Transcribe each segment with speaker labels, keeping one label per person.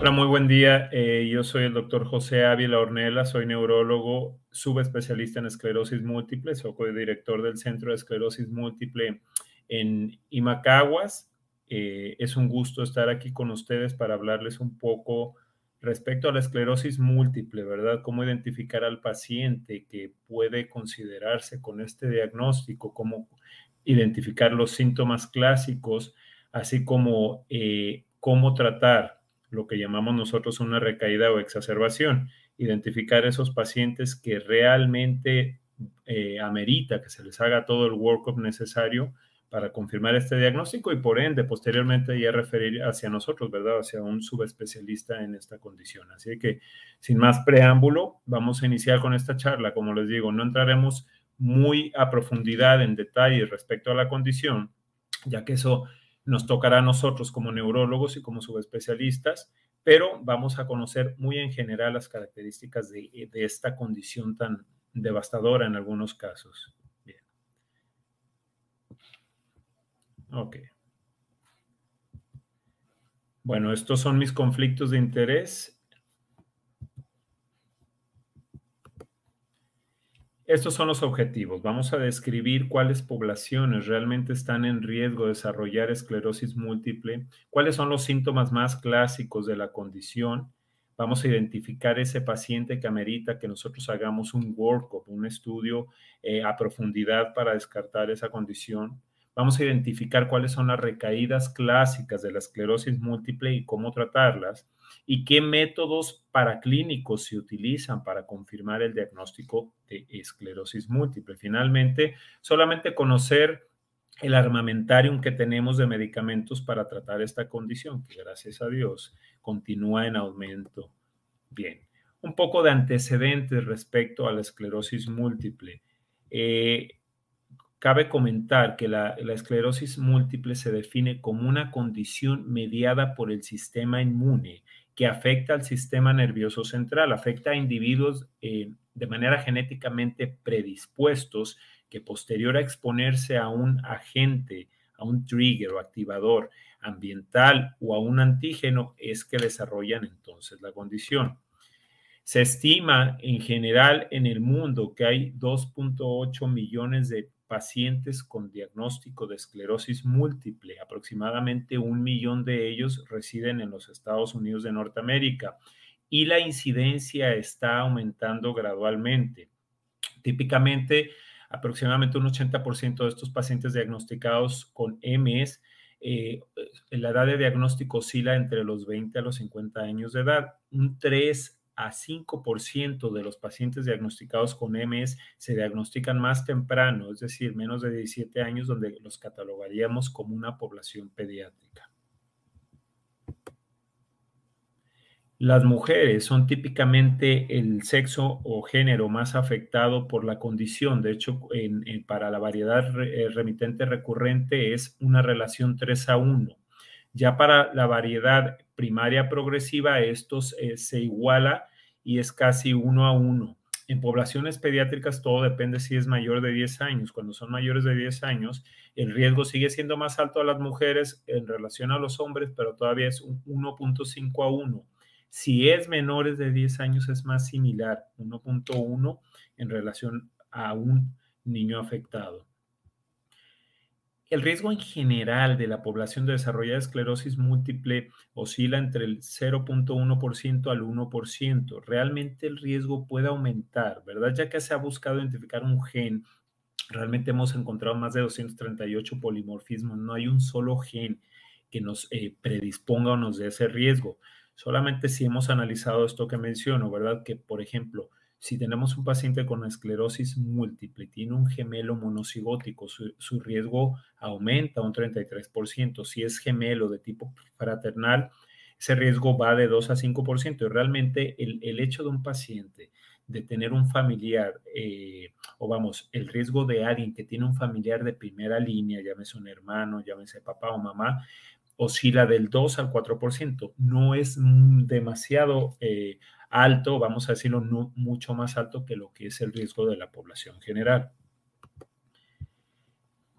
Speaker 1: Hola, muy buen día. Eh, yo soy el doctor José Ávila Ornella, soy neurólogo, subespecialista en esclerosis múltiple, soy director del Centro de Esclerosis Múltiple en Imacaguas. Eh, es un gusto estar aquí con ustedes para hablarles un poco Respecto a la esclerosis múltiple, ¿verdad? ¿Cómo identificar al paciente que puede considerarse con este diagnóstico? ¿Cómo identificar los síntomas clásicos? Así como eh, cómo tratar lo que llamamos nosotros una recaída o exacerbación. Identificar esos pacientes que realmente eh, amerita que se les haga todo el workup necesario para confirmar este diagnóstico y por ende posteriormente ya referir hacia nosotros, ¿verdad? Hacia un subespecialista en esta condición. Así que sin más preámbulo, vamos a iniciar con esta charla. Como les digo, no entraremos muy a profundidad en detalle respecto a la condición, ya que eso nos tocará a nosotros como neurólogos y como subespecialistas, pero vamos a conocer muy en general las características de, de esta condición tan devastadora en algunos casos. Ok. Bueno, estos son mis conflictos de interés. Estos son los objetivos. Vamos a describir cuáles poblaciones realmente están en riesgo de desarrollar esclerosis múltiple, cuáles son los síntomas más clásicos de la condición. Vamos a identificar ese paciente que amerita que nosotros hagamos un workup, un estudio eh, a profundidad para descartar esa condición. Vamos a identificar cuáles son las recaídas clásicas de la esclerosis múltiple y cómo tratarlas y qué métodos paraclínicos se utilizan para confirmar el diagnóstico de esclerosis múltiple. Finalmente, solamente conocer el armamentarium que tenemos de medicamentos para tratar esta condición, que gracias a Dios continúa en aumento. Bien, un poco de antecedentes respecto a la esclerosis múltiple. Eh, Cabe comentar que la, esclerosis múltiple se define como una condición mediada por el sistema inmune que afecta al sistema nervioso central, afecta a individuos eh, de manera genéticamente predispuestos que posterior a exponerse a un agente, a un trigger o activador ambiental o a un antígeno es que desarrollan entonces la condición. Se estima en general en el mundo que hay 2.8 millones de pacientes con diagnóstico de esclerosis múltiple. Aproximadamente un millón de ellos residen en los Estados Unidos de Norteamérica y la incidencia está aumentando gradualmente. Típicamente, aproximadamente un 80% de estos pacientes diagnosticados con MS, eh, la edad de diagnóstico oscila entre los 20 a los 50 años de edad. Un 3 a 5% de los pacientes diagnosticados con MS se diagnostican más temprano, es decir, menos de 17 años, donde los catalogaríamos como una población pediátrica. Las mujeres son típicamente el sexo o género más afectado por la condición. De hecho, para la variedad eh, remitente recurrente es una relación 3 a 1. Ya para la variedad primaria progresiva, esto eh, se iguala y es casi uno a uno. En poblaciones pediátricas todo depende si es mayor de 10 años. Cuando son mayores de 10 años, el riesgo sigue siendo más alto a las mujeres en relación a los hombres, pero todavía es un 1.5 a 1. Si es menores de 10 años es más similar, 1.1 en relación a un niño afectado. El riesgo en general de la población de desarrollar esclerosis múltiple oscila entre el 0.1% al 1%. Realmente el riesgo puede aumentar, ¿verdad? Ya que se ha buscado identificar un gen, realmente hemos encontrado más de 238 polimorfismos. No hay un solo gen que nos eh, predisponga o nos dé ese riesgo. Solamente si hemos analizado esto que menciono, ¿verdad? Que, por ejemplo, si tenemos un paciente con esclerosis múltiple, tiene un gemelo monocigótico, su, riesgo aumenta un 33%. Si es gemelo de tipo fraternal, ese riesgo va de 2 a 5% y realmente el, el hecho de un paciente de tener un familiar, eh, o vamos, el riesgo de alguien que tiene un familiar de primera línea, llámese un hermano, llámese papá o mamá, oscila del 2 al 4%. No es demasiado eh, alto, vamos a decirlo, mucho más alto que lo que es el riesgo de la población general.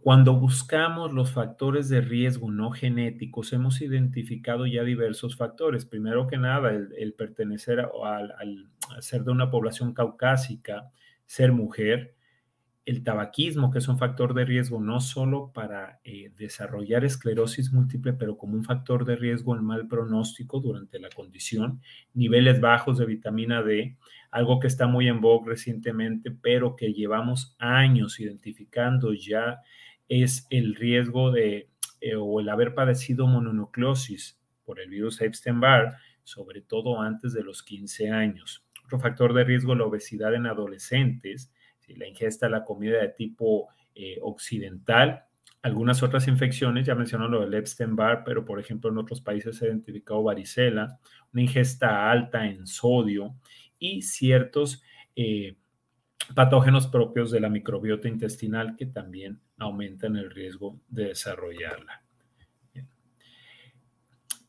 Speaker 1: Cuando buscamos los factores de riesgo no genéticos, hemos identificado ya diversos factores. Primero que nada, el, pertenecer al, ser de una población caucásica, ser mujer, el tabaquismo, que es un factor de riesgo no solo para eh, desarrollar esclerosis múltiple, pero como un factor de riesgo en mal pronóstico durante la condición, niveles bajos de vitamina D, algo que está muy en vogue recientemente, pero que llevamos años identificando ya es el riesgo de eh, o el haber padecido mononucleosis por el virus Epstein-Barr, sobre todo antes de los 15 años. Otro factor de riesgo, la obesidad en adolescentes, la ingesta de la comida de tipo eh, occidental, algunas otras infecciones, ya mencionó lo del Epstein-Barr, pero por ejemplo en otros países se ha identificado varicela, una ingesta alta en sodio y ciertos eh, patógenos propios de la microbiota intestinal que también aumentan el riesgo de desarrollarla.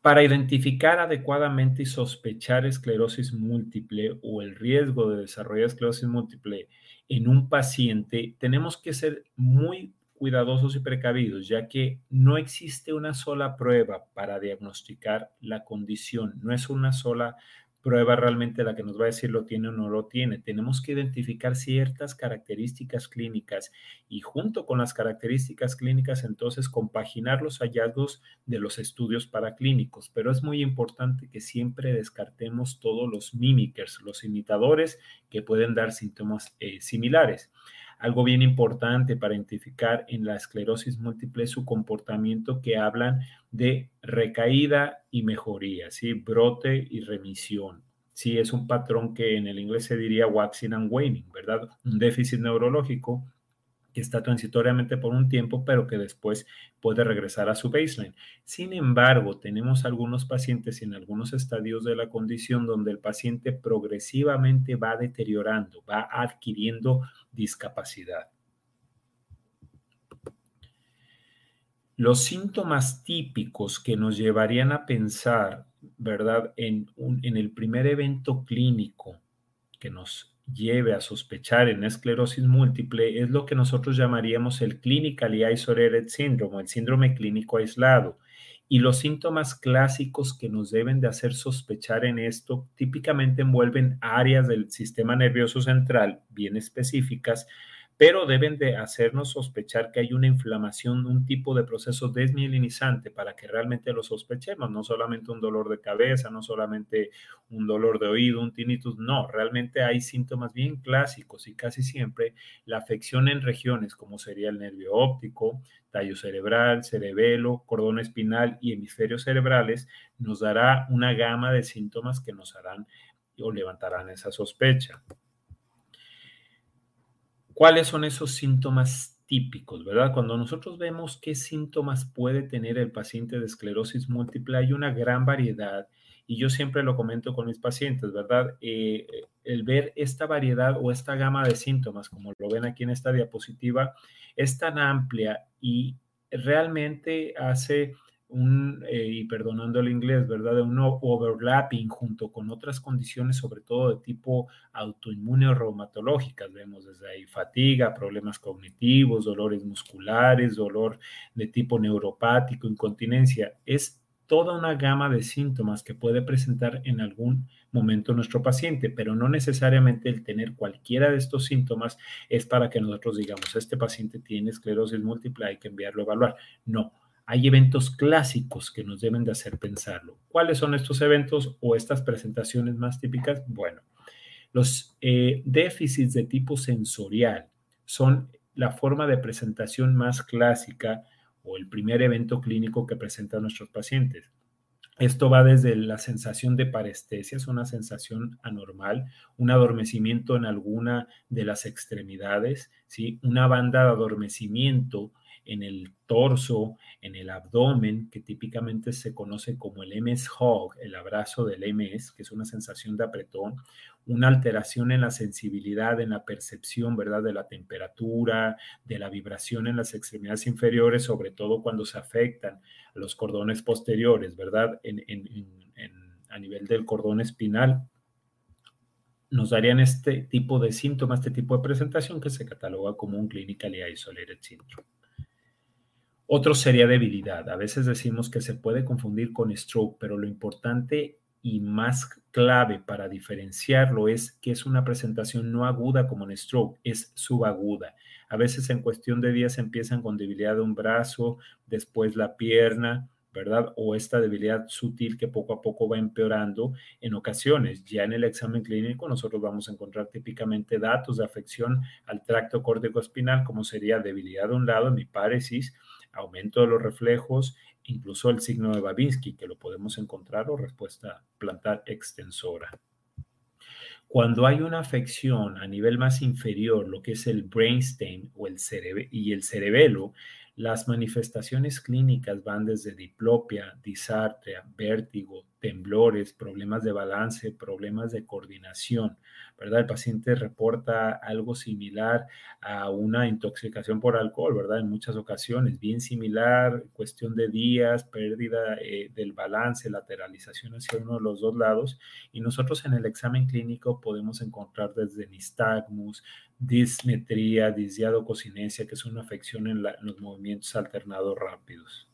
Speaker 1: Para identificar adecuadamente y sospechar esclerosis múltiple o el riesgo de desarrollar esclerosis múltiple en un paciente, tenemos que ser muy cuidadosos y precavidos, ya que no existe una sola prueba para diagnosticar la condición, no es una sola prueba realmente la que nos va a decir lo tiene o no lo tiene. Tenemos que identificar ciertas características clínicas y junto con las características clínicas entonces compaginar los hallazgos de los estudios paraclínicos. Pero es muy importante que siempre descartemos todos los mimickers, los imitadores que pueden dar síntomas eh, similares. Algo bien importante para identificar en la esclerosis múltiple su comportamiento que hablan de recaída y mejoría, ¿sí? brote y remisión. Sí, es un patrón que en el inglés se diría waxing and waning, ¿verdad? Un déficit neurológico que está transitoriamente por un tiempo, pero que después puede regresar a su baseline. Sin embargo, tenemos algunos pacientes en algunos estadios de la condición donde el paciente progresivamente va deteriorando, va adquiriendo discapacidad. Los síntomas típicos que nos llevarían a pensar, ¿verdad?, en, en el primer evento clínico que nos lleve a sospechar en esclerosis múltiple es lo que nosotros llamaríamos el clinically isolated syndrome, el síndrome clínico aislado. Y los síntomas clásicos que nos deben de hacer sospechar en esto típicamente envuelven áreas del sistema nervioso central bien específicas, pero deben de hacernos sospechar que hay una inflamación, un tipo de proceso desmielinizante para que realmente lo sospechemos, no solamente un dolor de cabeza, no solamente un dolor de oído, un tinnitus, no, realmente hay síntomas bien clásicos y casi siempre la afección en regiones como sería el nervio óptico, tallo cerebral, cerebelo, cordón espinal y hemisferios cerebrales nos dará una gama de síntomas que nos harán o levantarán esa sospecha. ¿Cuáles son esos síntomas típicos, verdad? Cuando nosotros vemos qué síntomas puede tener el paciente de esclerosis múltiple, hay una gran variedad y yo siempre lo comento con mis pacientes, ¿verdad? Eh, el ver esta variedad o esta gama de síntomas, como lo ven aquí en esta diapositiva, es tan amplia y realmente hace un, eh, y perdonando el inglés, ¿verdad? De un overlapping junto con otras condiciones, sobre todo de tipo autoinmune o reumatológicas. Vemos desde ahí fatiga, problemas cognitivos, dolores musculares, dolor de tipo neuropático, incontinencia. Es toda una gama de síntomas que puede presentar en algún momento nuestro paciente, pero no necesariamente el tener cualquiera de estos síntomas es para que nosotros digamos, este paciente tiene esclerosis múltiple, hay que enviarlo a evaluar. No, hay eventos clásicos que nos deben de hacer pensarlo. ¿Cuáles son estos eventos o estas presentaciones más típicas? Bueno, los eh, déficits de tipo sensorial son la forma de presentación más clásica o el primer evento clínico que presentan nuestros pacientes. Esto va desde la sensación de parestesia, es una sensación anormal, un adormecimiento en alguna de las extremidades, ¿sí? una banda de adormecimiento en el torso, en el abdomen, que típicamente se conoce como el MS hug, el abrazo del MS, que es una sensación de apretón, una alteración en la sensibilidad, en la percepción, ¿verdad? De la temperatura, de la vibración en las extremidades inferiores, sobre todo cuando se afectan los cordones posteriores, ¿verdad? a nivel del cordón espinal, nos darían este tipo de síntomas, este tipo de presentación que se cataloga como un clinically isolated syndrome. Otro sería debilidad. A veces decimos que se puede confundir con stroke, pero lo importante y más clave para diferenciarlo es que es una presentación no aguda como en stroke, es subaguda. A veces en cuestión de días empiezan con debilidad de un brazo, después la pierna, ¿verdad? O esta debilidad sutil que poco a poco va empeorando en ocasiones. Ya en el examen clínico nosotros vamos a encontrar típicamente datos de afección al tracto córtico espinal, como sería debilidad de un lado, hemiparesis, aumento de los reflejos, incluso el signo de Babinski, que lo podemos encontrar, o respuesta plantar extensora. Cuando hay una afección a nivel más inferior, lo que es el brainstem o el y el cerebelo, las manifestaciones clínicas van desde diplopia, disartria, vértigo, temblores, problemas de balance, problemas de coordinación, ¿verdad? El paciente reporta algo similar a una intoxicación por alcohol, ¿verdad? En muchas ocasiones, bien similar, cuestión de días, pérdida eh, del balance, lateralización hacia uno de los dos lados. Y nosotros en el examen clínico podemos encontrar desde nistagmus, dismetría, disdiadococinesia, que es una afección en, los movimientos alternados rápidos.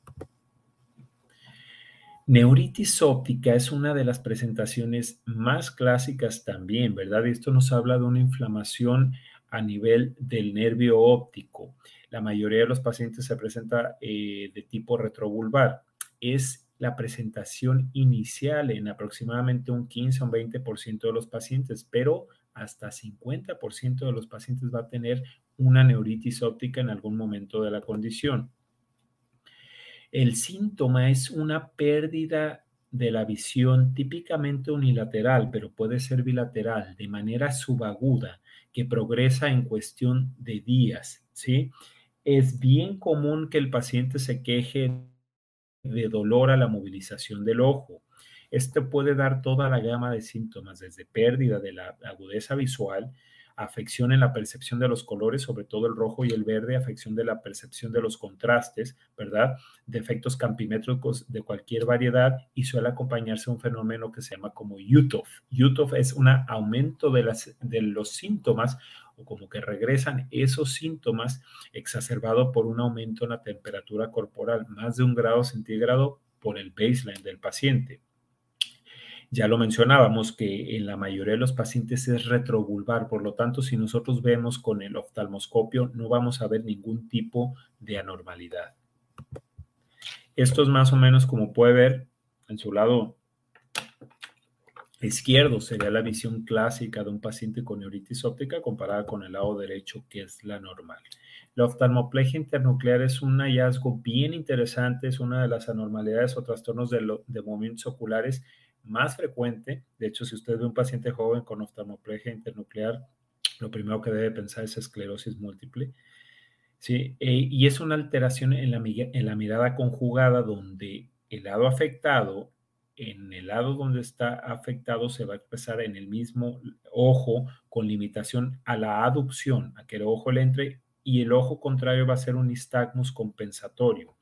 Speaker 1: Neuritis óptica es una de las presentaciones más clásicas también, ¿verdad? Esto nos habla de una inflamación a nivel del nervio óptico. La mayoría de los pacientes se presenta eh, de tipo retrovulvar. Es la presentación inicial en aproximadamente un 15 o un 20% de los pacientes, pero hasta 50% de los pacientes va a tener una neuritis óptica en algún momento de la condición. El síntoma es una pérdida de la visión típicamente unilateral, pero puede ser bilateral, de manera subaguda, que progresa en cuestión de días, ¿sí? Es bien común que el paciente se queje de dolor a la movilización del ojo, este puede dar toda la gama de síntomas, desde pérdida de la agudeza visual, afección en la percepción de los colores, sobre todo el rojo y el verde, afección de la percepción de los contrastes, ¿verdad? Defectos campimétricos de cualquier variedad y suele acompañarse un fenómeno que se llama como UTOF. UTOF es un aumento de, las, de los síntomas o como que regresan esos síntomas exacerbado por un aumento en la temperatura corporal, más de un grado centígrado por el baseline del paciente. Ya lo mencionábamos que en la mayoría de los pacientes es retrovulvar, por lo tanto, si nosotros vemos con el oftalmoscopio, no vamos a ver ningún tipo de anormalidad. Esto es más o menos como puede ver en su lado izquierdo, sería la visión clásica de un paciente con neuritis óptica comparada con el lado derecho, que es la normal. La oftalmoplegia internuclear es un hallazgo bien interesante, es una de las anormalidades o trastornos de, de movimientos oculares más frecuente. De hecho, si usted ve un paciente joven con oftalmoplegia internuclear, lo primero que debe pensar es esclerosis múltiple. Eh, y es una alteración en la, en la mirada conjugada donde el lado afectado, en el lado donde está afectado, se va a expresar en el mismo ojo con limitación a la aducción, a que el ojo le entre, y el ojo contrario va a ser un nistagmus compensatorio.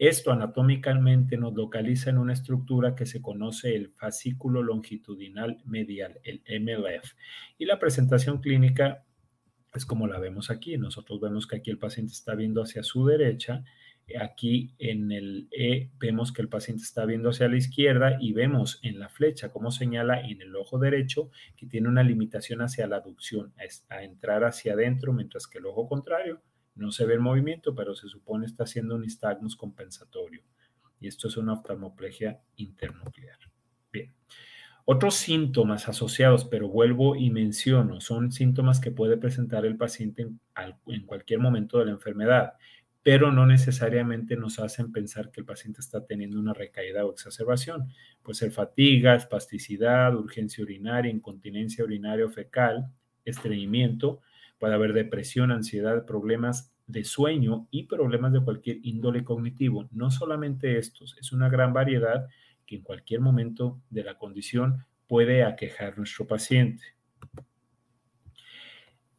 Speaker 1: Esto anatómicamente nos localiza en una estructura que se conoce el fascículo longitudinal medial, el MLF. Y la presentación clínica es como la vemos aquí. Nosotros vemos que aquí el paciente está viendo hacia su derecha. Aquí en el E vemos que el paciente está viendo hacia la izquierda y vemos en la flecha como señala en el ojo derecho que tiene una limitación hacia la aducción, a entrar hacia adentro, mientras que el ojo contrario no se ve el movimiento, pero se supone está haciendo un nistagmus compensatorio. Y esto es una oftalmoplegia internuclear. Bien. Otros síntomas asociados, pero vuelvo y menciono, son síntomas que puede presentar el paciente en, cualquier momento de la enfermedad, pero no necesariamente nos hacen pensar que el paciente está teniendo una recaída o exacerbación. Puede ser fatiga, espasticidad, urgencia urinaria, incontinencia urinaria o fecal, estreñimiento, puede haber depresión, ansiedad, problemas de sueño y problemas de cualquier índole cognitivo. No solamente estos, es una gran variedad que en cualquier momento de la condición puede aquejar nuestro paciente.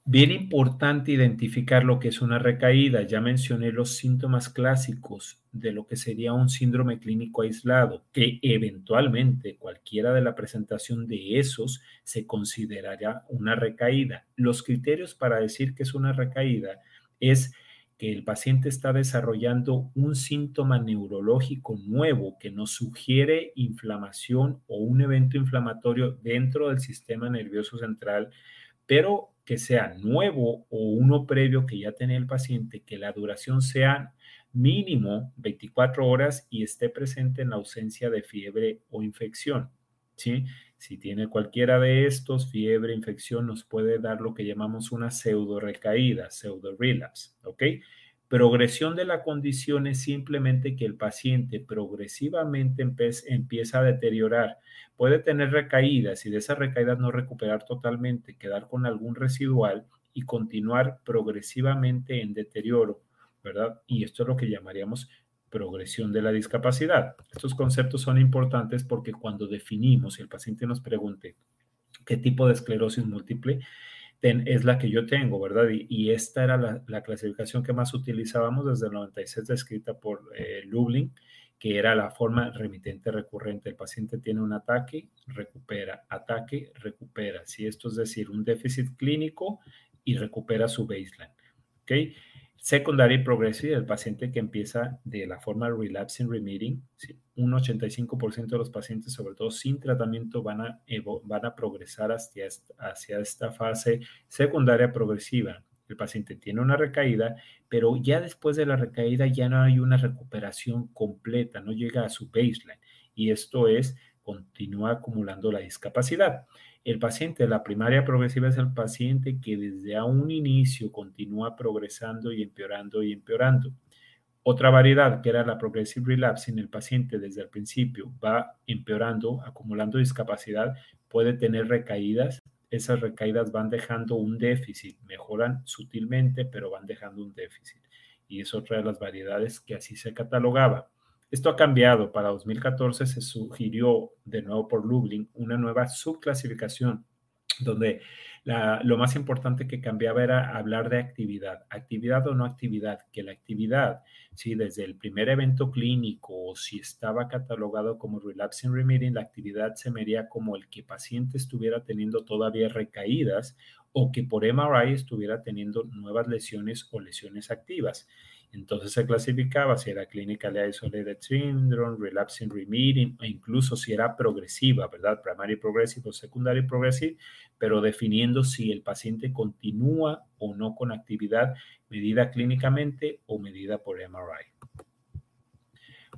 Speaker 1: Bien importante identificar lo que es una recaída. Ya mencioné los síntomas clásicos de lo que sería un síndrome clínico aislado, que eventualmente cualquiera de la presentación de esos se considerará una recaída. Los criterios para decir que es una recaída es que el paciente está desarrollando un síntoma neurológico nuevo que nos sugiere inflamación o un evento inflamatorio dentro del sistema nervioso central, pero que sea nuevo o uno previo que ya tenía el paciente, que la duración sea mínimo 24 horas y esté presente en la ausencia de fiebre o infección. ¿sí? Si tiene cualquiera de estos, fiebre, infección, nos puede dar lo que llamamos una pseudo recaída, pseudo relapse. Progresión de la condición es simplemente que el paciente progresivamente empieza a deteriorar. Puede tener recaídas y de esas recaídas no recuperar totalmente, quedar con algún residual y continuar progresivamente en deterioro, ¿verdad? Y esto es lo que llamaríamos progresión de la discapacidad. Estos conceptos son importantes porque cuando definimos, y el paciente nos pregunte qué tipo de esclerosis múltiple, es la que yo tengo, ¿verdad? Y, esta era la, clasificación que más utilizábamos desde el 96, descrita por eh, Lublin, que era la forma remitente recurrente. El paciente tiene un ataque, recupera, ataque, recupera. Si esto es decir, un déficit clínico y recupera su baseline. ¿Ok? Secundaria y progresiva, el paciente que empieza de la forma relapsing remitting, un 85% de los pacientes, sobre todo sin tratamiento, van a, progresar hacia esta fase secundaria progresiva. El paciente tiene una recaída, pero ya después de la recaída ya no hay una recuperación completa, no llega a su baseline. Y esto es, continúa acumulando la discapacidad. El paciente de la primaria progresiva es el paciente que desde un inicio continúa progresando y empeorando y empeorando. Otra variedad, que era la progressive relapse, en el paciente desde el principio va empeorando, acumulando discapacidad, puede tener recaídas. Esas recaídas van dejando un déficit, mejoran sutilmente, pero van dejando un déficit. Y es otra de las variedades que así se catalogaba. Esto ha cambiado. Para 2014 se sugirió de nuevo por Lublin una nueva subclasificación donde lo más importante que cambiaba era hablar de actividad, actividad o no actividad, que la actividad, si desde el primer evento clínico o si estaba catalogado como relapsing remitting, la actividad se medía como el que paciente estuviera teniendo todavía recaídas o que por MRI estuviera teniendo nuevas lesiones o lesiones activas. Entonces se clasificaba si era clinically isolated syndrome, relapsing remitting, o incluso si era progresiva, ¿verdad? Primary progressive o secondary progressive, pero definiendo si el paciente continúa o no con actividad medida clínicamente o medida por MRI.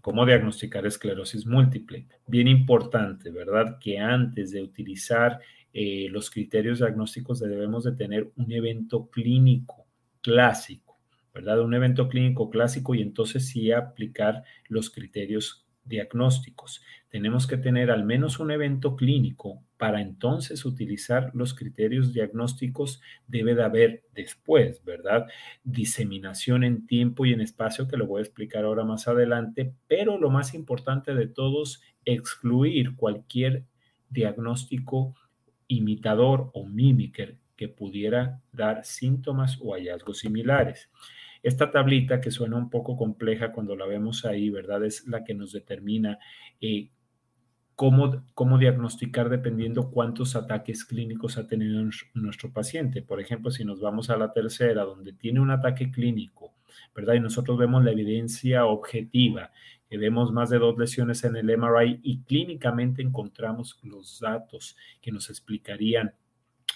Speaker 1: ¿Cómo diagnosticar esclerosis múltiple? Bien importante, ¿verdad? Que antes de utilizar eh, los criterios diagnósticos debemos de tener un evento clínico clásico ¿verdad? Un evento clínico clásico y entonces sí aplicar los criterios diagnósticos. Tenemos que tener al menos un evento clínico para entonces utilizar los criterios diagnósticos. Debe de haber después, ¿verdad? Diseminación en tiempo y en espacio, que lo voy a explicar ahora más adelante, pero lo más importante de todos, excluir cualquier diagnóstico imitador o mímiker que pudiera dar síntomas o hallazgos similares. Esta tablita que suena un poco compleja cuando la vemos ahí, ¿verdad? Es la que nos determina eh, cómo, cómo diagnosticar dependiendo cuántos ataques clínicos ha tenido nuestro paciente. Por ejemplo, si nos vamos a la tercera, donde tiene un ataque clínico, ¿verdad? Y nosotros vemos la evidencia objetiva, que vemos más de dos lesiones en el MRI y clínicamente encontramos los datos que nos explicarían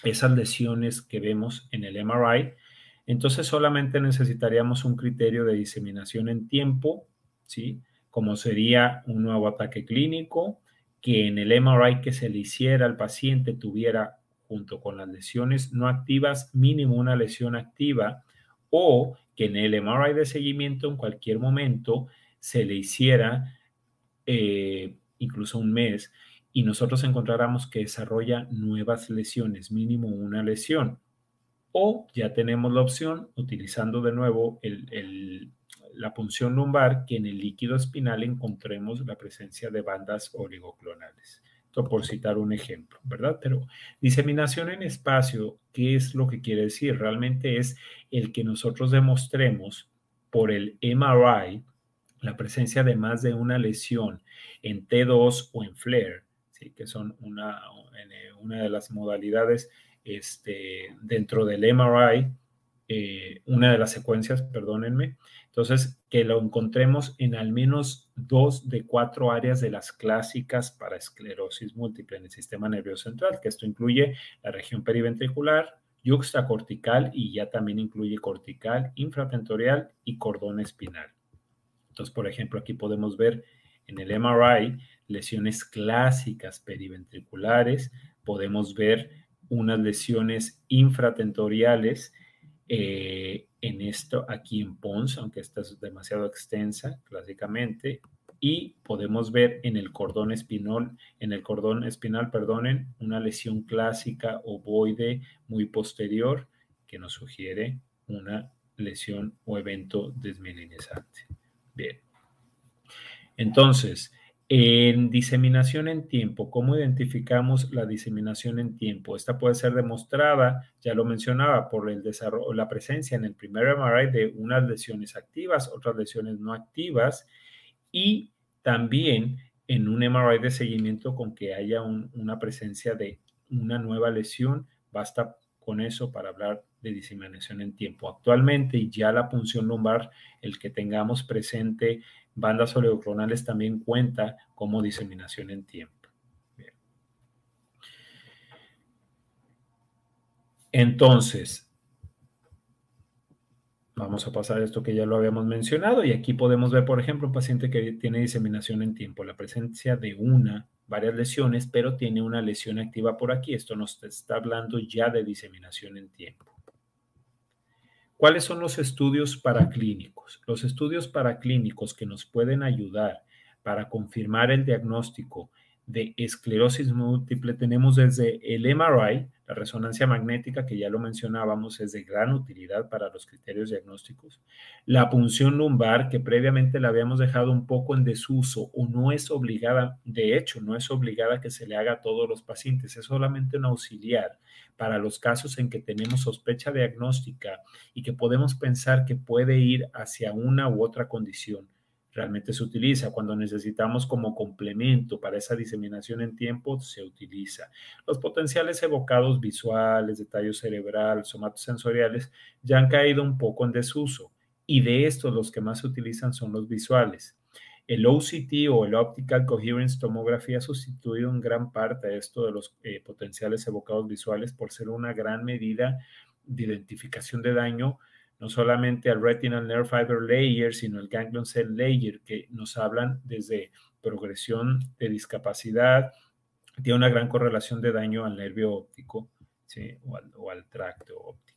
Speaker 1: esas lesiones que vemos en el MRI, entonces solamente necesitaríamos un criterio de diseminación en tiempo, ¿sí? Como sería un nuevo ataque clínico, que en el MRI que se le hiciera al paciente tuviera junto con las lesiones no activas mínimo una lesión activa o que en el MRI de seguimiento en cualquier momento se le hiciera eh, incluso un mes y nosotros encontráramos que desarrolla nuevas lesiones, mínimo una lesión O ya tenemos la opción, utilizando de nuevo la punción lumbar, que en el líquido espinal encontremos la presencia de bandas oligoclonales. Esto por citar un ejemplo, ¿verdad? Pero diseminación en espacio, ¿qué es lo que quiere decir? Realmente es el que nosotros demostremos por el MRI la presencia de más de una lesión en T2 o en FLAIR, ¿sí? que son una de las modalidades este, dentro del MRI, eh, una de las secuencias, perdónenme. Entonces, que lo encontremos en al menos dos de cuatro áreas de las clásicas para esclerosis múltiple en el sistema nervioso central, que esto incluye la región periventricular, yuxtacortical y ya también incluye cortical, infratentorial y cordón espinal. Entonces, por ejemplo, aquí podemos ver en el MRI lesiones clásicas periventriculares, podemos ver unas lesiones infratentoriales eh, en esto aquí en Pons, aunque esta es demasiado extensa, clásicamente, y podemos ver en el cordón espinal, en el cordón espinal, perdonen, una lesión clásica ovoide muy posterior que nos sugiere una lesión o evento desmielinizante. Bien. Entonces, en diseminación en tiempo, ¿cómo identificamos la diseminación en tiempo? Esta puede ser demostrada, ya lo mencionaba, por el desarrollo, la presencia en el primer MRI de unas lesiones activas, otras lesiones no activas y también en un MRI de seguimiento con que haya una presencia de una nueva lesión. Basta con eso para hablar de diseminación en tiempo. Actualmente ya la punción lumbar, el que tengamos presente bandas oligoclonales también cuenta como diseminación en tiempo. Entonces, vamos a pasar esto que ya lo habíamos mencionado y aquí podemos ver, por ejemplo, un paciente que tiene diseminación en tiempo, la presencia de una, varias lesiones, pero tiene una lesión activa por aquí. Esto nos está hablando ya de diseminación en tiempo. ¿Cuáles son los estudios paraclínicos? Los estudios paraclínicos que nos pueden ayudar para confirmar el diagnóstico de esclerosis múltiple tenemos desde el MRI, la resonancia magnética, que ya lo mencionábamos, es de gran utilidad para los criterios diagnósticos. La punción lumbar, que previamente la habíamos dejado un poco en desuso o no es obligada, de hecho, no es obligada que se le haga a todos los pacientes, es solamente un auxiliar para los casos en que tenemos sospecha diagnóstica y que podemos pensar que puede ir hacia una u otra condición realmente se utiliza. Cuando necesitamos como complemento para esa diseminación en tiempo, se utiliza. Los potenciales evocados visuales, de tallo cerebral, somatosensoriales, ya han caído un poco en desuso. Y de estos, los que más se utilizan son los visuales. El OCT o el Optical Coherence Tomography ha sustituido en gran parte a esto de los eh, potenciales evocados visuales por ser una gran medida de identificación de daño no solamente al retinal nerve fiber layer, sino el ganglion cell layer, que nos hablan desde progresión de discapacidad, tiene una gran correlación de daño al nervio óptico o, al, tracto óptico.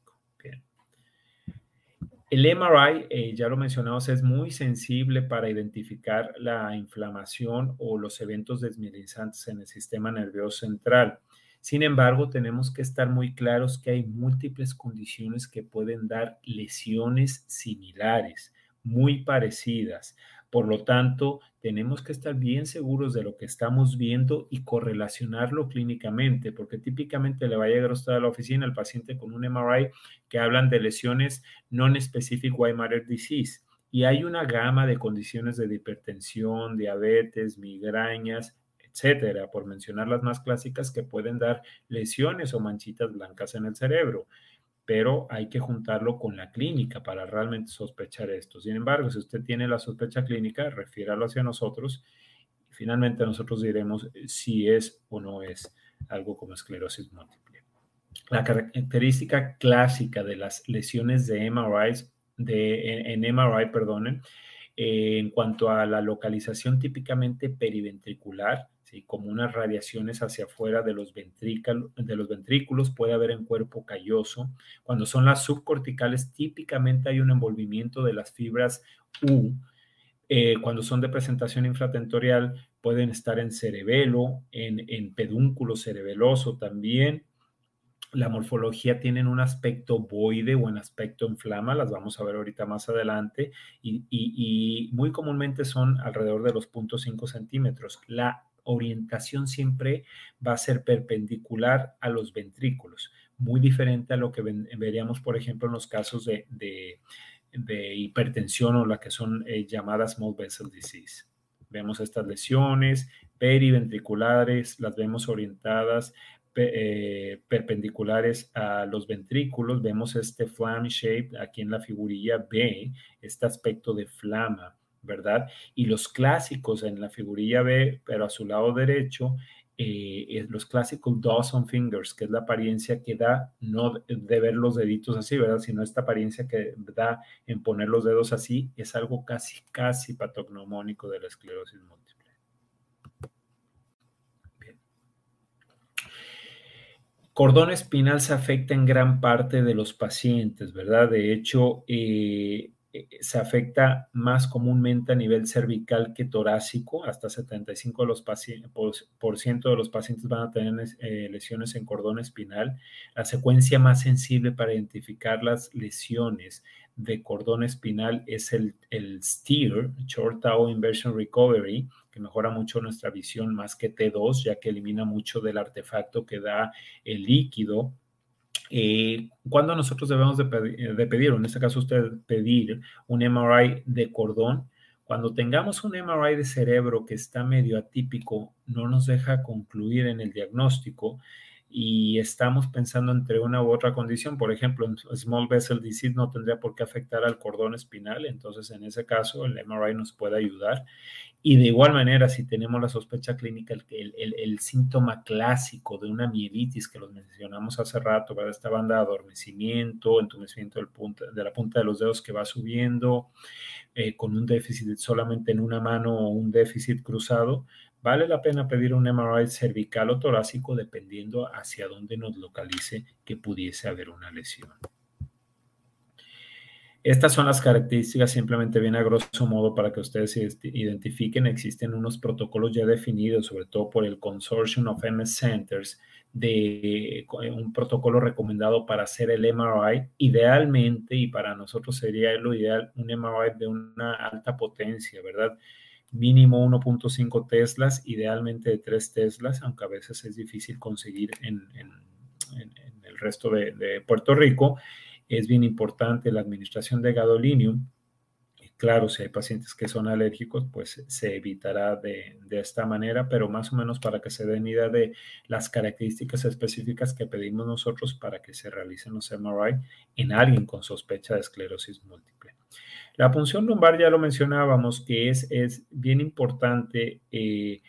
Speaker 1: El MRI, eh, ya lo mencionamos, es muy sensible para identificar la inflamación o los eventos desmielinizantes en el sistema nervioso central. Sin embargo, tenemos que estar muy claros que hay múltiples condiciones que pueden dar lesiones similares, muy parecidas. Por lo tanto, tenemos que estar bien seguros de lo que estamos viendo y correlacionarlo clínicamente, porque típicamente le va a llegar usted a la oficina el paciente con un MRI que hablan de lesiones non-specific white matter disease. Y hay una gama de condiciones de hipertensión, diabetes, migrañas, etcétera, por mencionar las más clásicas que pueden dar lesiones o manchitas blancas en el cerebro. Pero hay que juntarlo con la clínica para realmente sospechar esto. Sin embargo, si usted tiene la sospecha clínica, refiéralo hacia nosotros y finalmente nosotros diremos si es o no es algo como esclerosis múltiple. La característica clásica de las lesiones de MRI, de, en MRI, perdonen, eh, en cuanto a la localización típicamente periventricular, como unas radiaciones hacia afuera de los, ventrículos, puede haber en cuerpo calloso. Cuando son las subcorticales, típicamente hay un envolvimiento de las fibras U. Eh, cuando son de presentación infratentorial, pueden estar en cerebelo, en, en pedúnculo cerebeloso también, la morfología tienen un aspecto boide o un aspecto en flama, las vamos a ver ahorita más adelante, y, muy comúnmente son alrededor de los 0.5 centímetros. La orientación siempre va a ser perpendicular a los ventrículos, muy diferente a lo que veríamos, por ejemplo, en los casos de, hipertensión o la que son eh, llamadas small vessel disease. Vemos estas lesiones periventriculares, las vemos orientadas eh, perpendiculares a los ventrículos. Vemos este flame shape aquí en la figurilla B, este aspecto de flama, ¿verdad? Y los clásicos en la figurilla B, pero a su lado derecho, eh, los clásicos Dawson Fingers, que es la apariencia que da, no de ver los deditos así, ¿verdad? Sino esta apariencia que da en poner los dedos así, es algo casi, casi patognomónico de la esclerosis múltiple. Cordón espinal se afecta en gran parte de los pacientes, ¿verdad? De hecho, eh, se afecta más comúnmente a nivel cervical que torácico. Hasta 75% de los, por, ciento de los pacientes van a tener eh, lesiones en cordón espinal. La secuencia más sensible para identificar las lesiones de cordón espinal es el, el STEER, Short Tau Inversion Recovery, que mejora mucho nuestra visión más que T2, ya que elimina mucho del artefacto que da el líquido. Eh, cuando nosotros debemos de pedir, o en este caso usted pedir un MRI de cordón, cuando tengamos un MRI de cerebro que está medio atípico, no nos deja concluir en el diagnóstico y estamos pensando entre una u otra condición, por ejemplo, en small vessel disease no tendría por qué afectar al cordón espinal, entonces en ese caso el MRI nos puede ayudar. Y de igual manera, si tenemos la sospecha clínica, el, el, el síntoma clásico de una mielitis que los mencionamos hace rato, ¿verdad? esta banda de adormecimiento, entumecimiento del punta, de la punta de los dedos que va subiendo, eh, con un déficit solamente en una mano o un déficit cruzado, Vale la pena pedir un MRI cervical o torácico dependiendo hacia dónde nos localice que pudiese haber una lesión. Estas son las características simplemente bien a grosso modo para que ustedes identifiquen. Existen unos protocolos ya definidos, sobre todo por el Consortium of MS Centers, de un protocolo recomendado para hacer el MRI. Idealmente, y para nosotros sería lo ideal, un MRI de una alta potencia, ¿verdad? Mínimo 1.5 teslas, idealmente de 3 teslas, aunque a veces es difícil conseguir en, el resto de, Puerto Rico. Es bien importante la administración de gadolinium. Claro, si hay pacientes que son alérgicos, pues se evitará de, de, esta manera, pero más o menos para que se den idea de las características específicas que pedimos nosotros para que se realicen los MRI en alguien con sospecha de esclerosis múltiple. La punción lumbar ya lo mencionábamos, que es, es bien importante eh,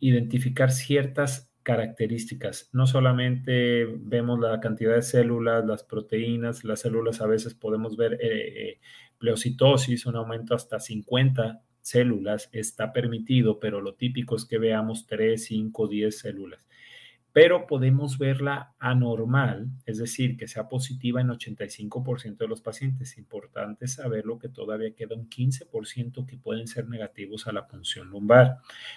Speaker 1: identificar ciertas características. No solamente vemos la cantidad de células, las proteínas, las células a veces podemos ver eh, eh, pleocitosis, un aumento hasta 50 células está permitido, pero lo típico es que veamos 3, 5, 10 células pero podemos verla anormal, es decir, que sea positiva en 85% de los pacientes. Importante saberlo que todavía queda un 15% que pueden ser negativos a la punción lumbar.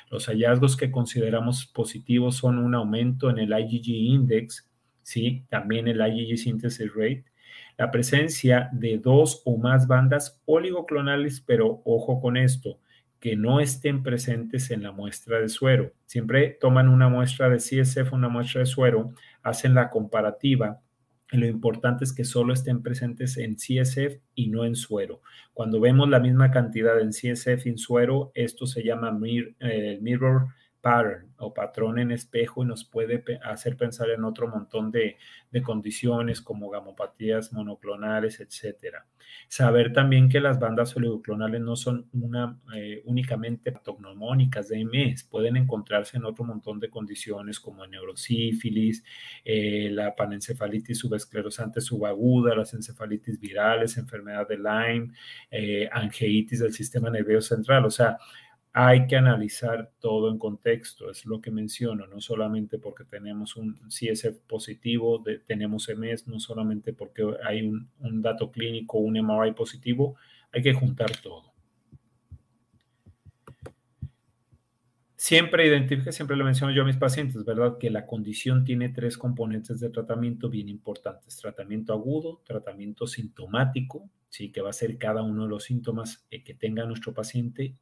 Speaker 1: Los hallazgos que consideramos positivos son un aumento en el IgG index, ¿sí? también el IgG synthesis rate, la presencia de dos o más bandas oligoclonales, pero ojo con esto, que no estén presentes en la muestra de suero. Siempre toman una muestra de CSF, una muestra de suero, hacen la comparativa. Y lo importante es que solo estén presentes en CSF y no en suero. Cuando vemos la misma cantidad en CSF y en suero, esto se llama eh, mirror pattern o patrón en espejo y nos puede hacer pensar en otro montón de, condiciones como gamopatías monoclonales, etcétera. Saber también que las bandas oligoclonales no son una, eh, únicamente patognomónicas de MS, pueden encontrarse en otro montón de condiciones como neurosífilis, eh, la panencefalitis subesclerosante subaguda, las encefalitis virales, enfermedad de Lyme, eh, angeitis del sistema nervioso central, o sea, hay que analizar todo en contexto, es lo que menciono, no solamente porque tenemos un CSF positivo, tenemos MS, no solamente porque hay un, dato clínico, un MRI positivo, hay que juntar todo. Siempre identifique, siempre le menciono yo a mis pacientes, ¿verdad? Que la condición tiene tres componentes de tratamiento bien importantes. Tratamiento agudo, tratamiento sintomático, ¿sí? Que va a ser cada uno de los síntomas eh, que tenga nuestro paciente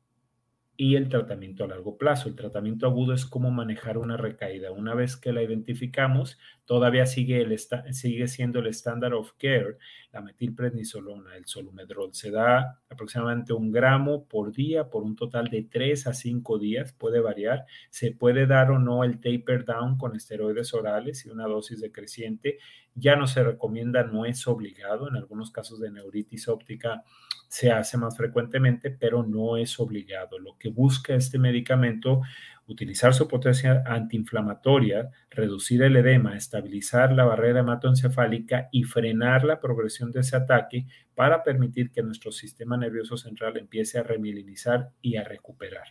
Speaker 1: y el tratamiento a largo plazo. El tratamiento agudo es cómo manejar una recaída. Una vez que la identificamos, todavía sigue, el sigue siendo el estándar of care, la metilprednisolona, el solumedrol. Se da aproximadamente un gramo por día por un total de 3 a 5 días, puede variar. Se puede dar o no el taper down con esteroides orales y una dosis decreciente. Ya no se recomienda, no es obligado. En algunos casos de neuritis óptica se hace más frecuentemente, pero no es obligado. Lo que busca este medicamento, utilizar su potencia antiinflamatoria, reducir el edema, estabilizar la barrera hematoencefálica y frenar la progresión de ese ataque para permitir que nuestro sistema nervioso central empiece a remilinizar y a recuperar.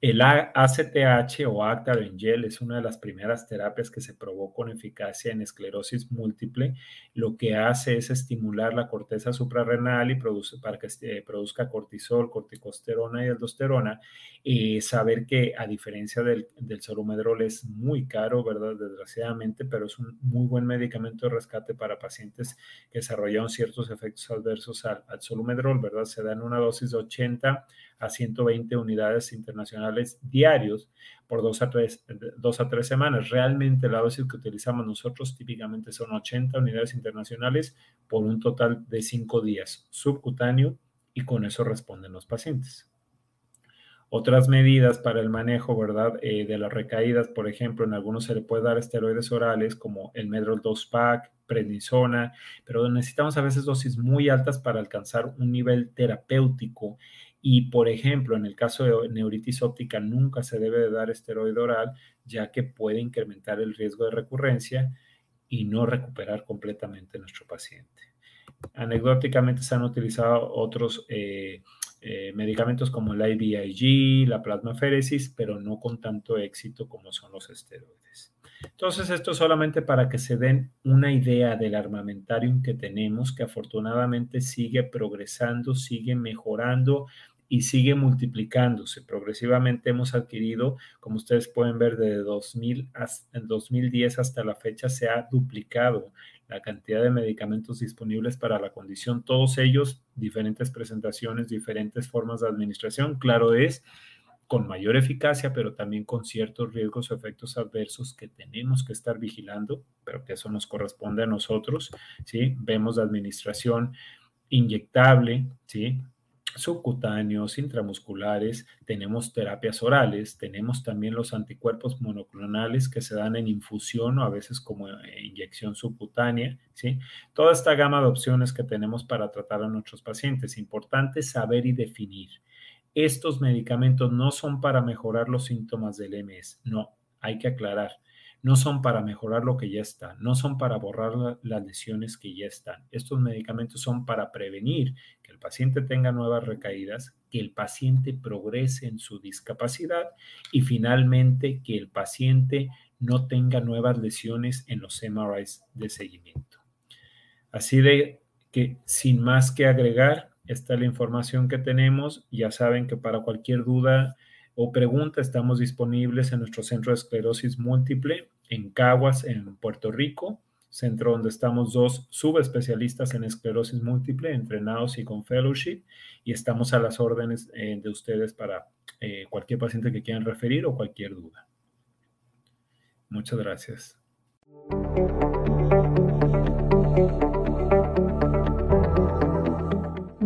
Speaker 1: El ACTH o Actar-en-Gel es una de las primeras terapias que se probó con eficacia en esclerosis múltiple. Lo que hace es estimular la corteza suprarrenal y produce, para que eh, produzca cortisol, corticosterona y aldosterona. Y saber que a diferencia del, del es muy caro, ¿verdad? Desgraciadamente, pero es un muy buen medicamento de rescate para pacientes que desarrollaron ciertos efectos adversos al, al solumedrol, ¿verdad? Se da en una dosis de 80 a 120 unidades internacionales diarios por dos a, tres, dos a tres semanas. Realmente la dosis que utilizamos nosotros típicamente son 80 unidades internacionales por un total de cinco días subcutáneo y con eso responden los pacientes. Otras medidas para el manejo, ¿verdad? Eh, de las recaídas, por ejemplo, en algunos se le puede dar esteroides orales como el Medrol 2-Pack, prednisona, pero necesitamos a veces dosis muy altas para alcanzar un nivel terapéutico y, por ejemplo, en el caso de neuritis óptica, nunca se debe de dar esteroide oral, ya que puede incrementar el riesgo de recurrencia y no recuperar completamente nuestro paciente. Anecdóticamente se han utilizado otros eh, eh, medicamentos como el IVIG, la plasmaféresis, pero no con tanto éxito como son los esteroides. Entonces, esto solamente para que se den una idea del armamentarium que tenemos, que afortunadamente sigue progresando, sigue mejorando y sigue multiplicándose. Progresivamente hemos adquirido, como ustedes pueden ver, desde 2000 hasta, 2010 hasta la fecha se ha duplicado la cantidad de medicamentos disponibles para la condición, todos ellos diferentes presentaciones, diferentes formas de administración. Claro es, con mayor eficacia, pero también con ciertos riesgos o efectos adversos que tenemos que estar vigilando, pero que eso nos corresponde a nosotros, ¿sí? Vemos administración inyectable, ¿sí? subcutáneos, intramusculares, tenemos terapias orales, tenemos también los anticuerpos monoclonales que se dan en infusión o a veces como inyección subcutánea, ¿sí? Toda esta gama de opciones que tenemos para tratar a nuestros pacientes. Importante saber y definir estos medicamentos no son para mejorar los síntomas del MS, no, hay que aclarar, no son para mejorar lo que ya está, no son para borrar las lesiones que ya están. Estos medicamentos son para prevenir que el paciente tenga nuevas recaídas, que el paciente progrese en su discapacidad y finalmente que el paciente no tenga nuevas lesiones en los MRIs de seguimiento. Así de que sin más que agregar, esta es la información que tenemos. Ya saben que para cualquier duda o pregunta estamos disponibles en nuestro centro de esclerosis múltiple en Caguas, en Puerto Rico, centro donde estamos dos subespecialistas en esclerosis múltiple, entrenados y con fellowship, y estamos a las órdenes eh, de ustedes para eh, cualquier paciente que quieran referir o cualquier duda. Muchas gracias.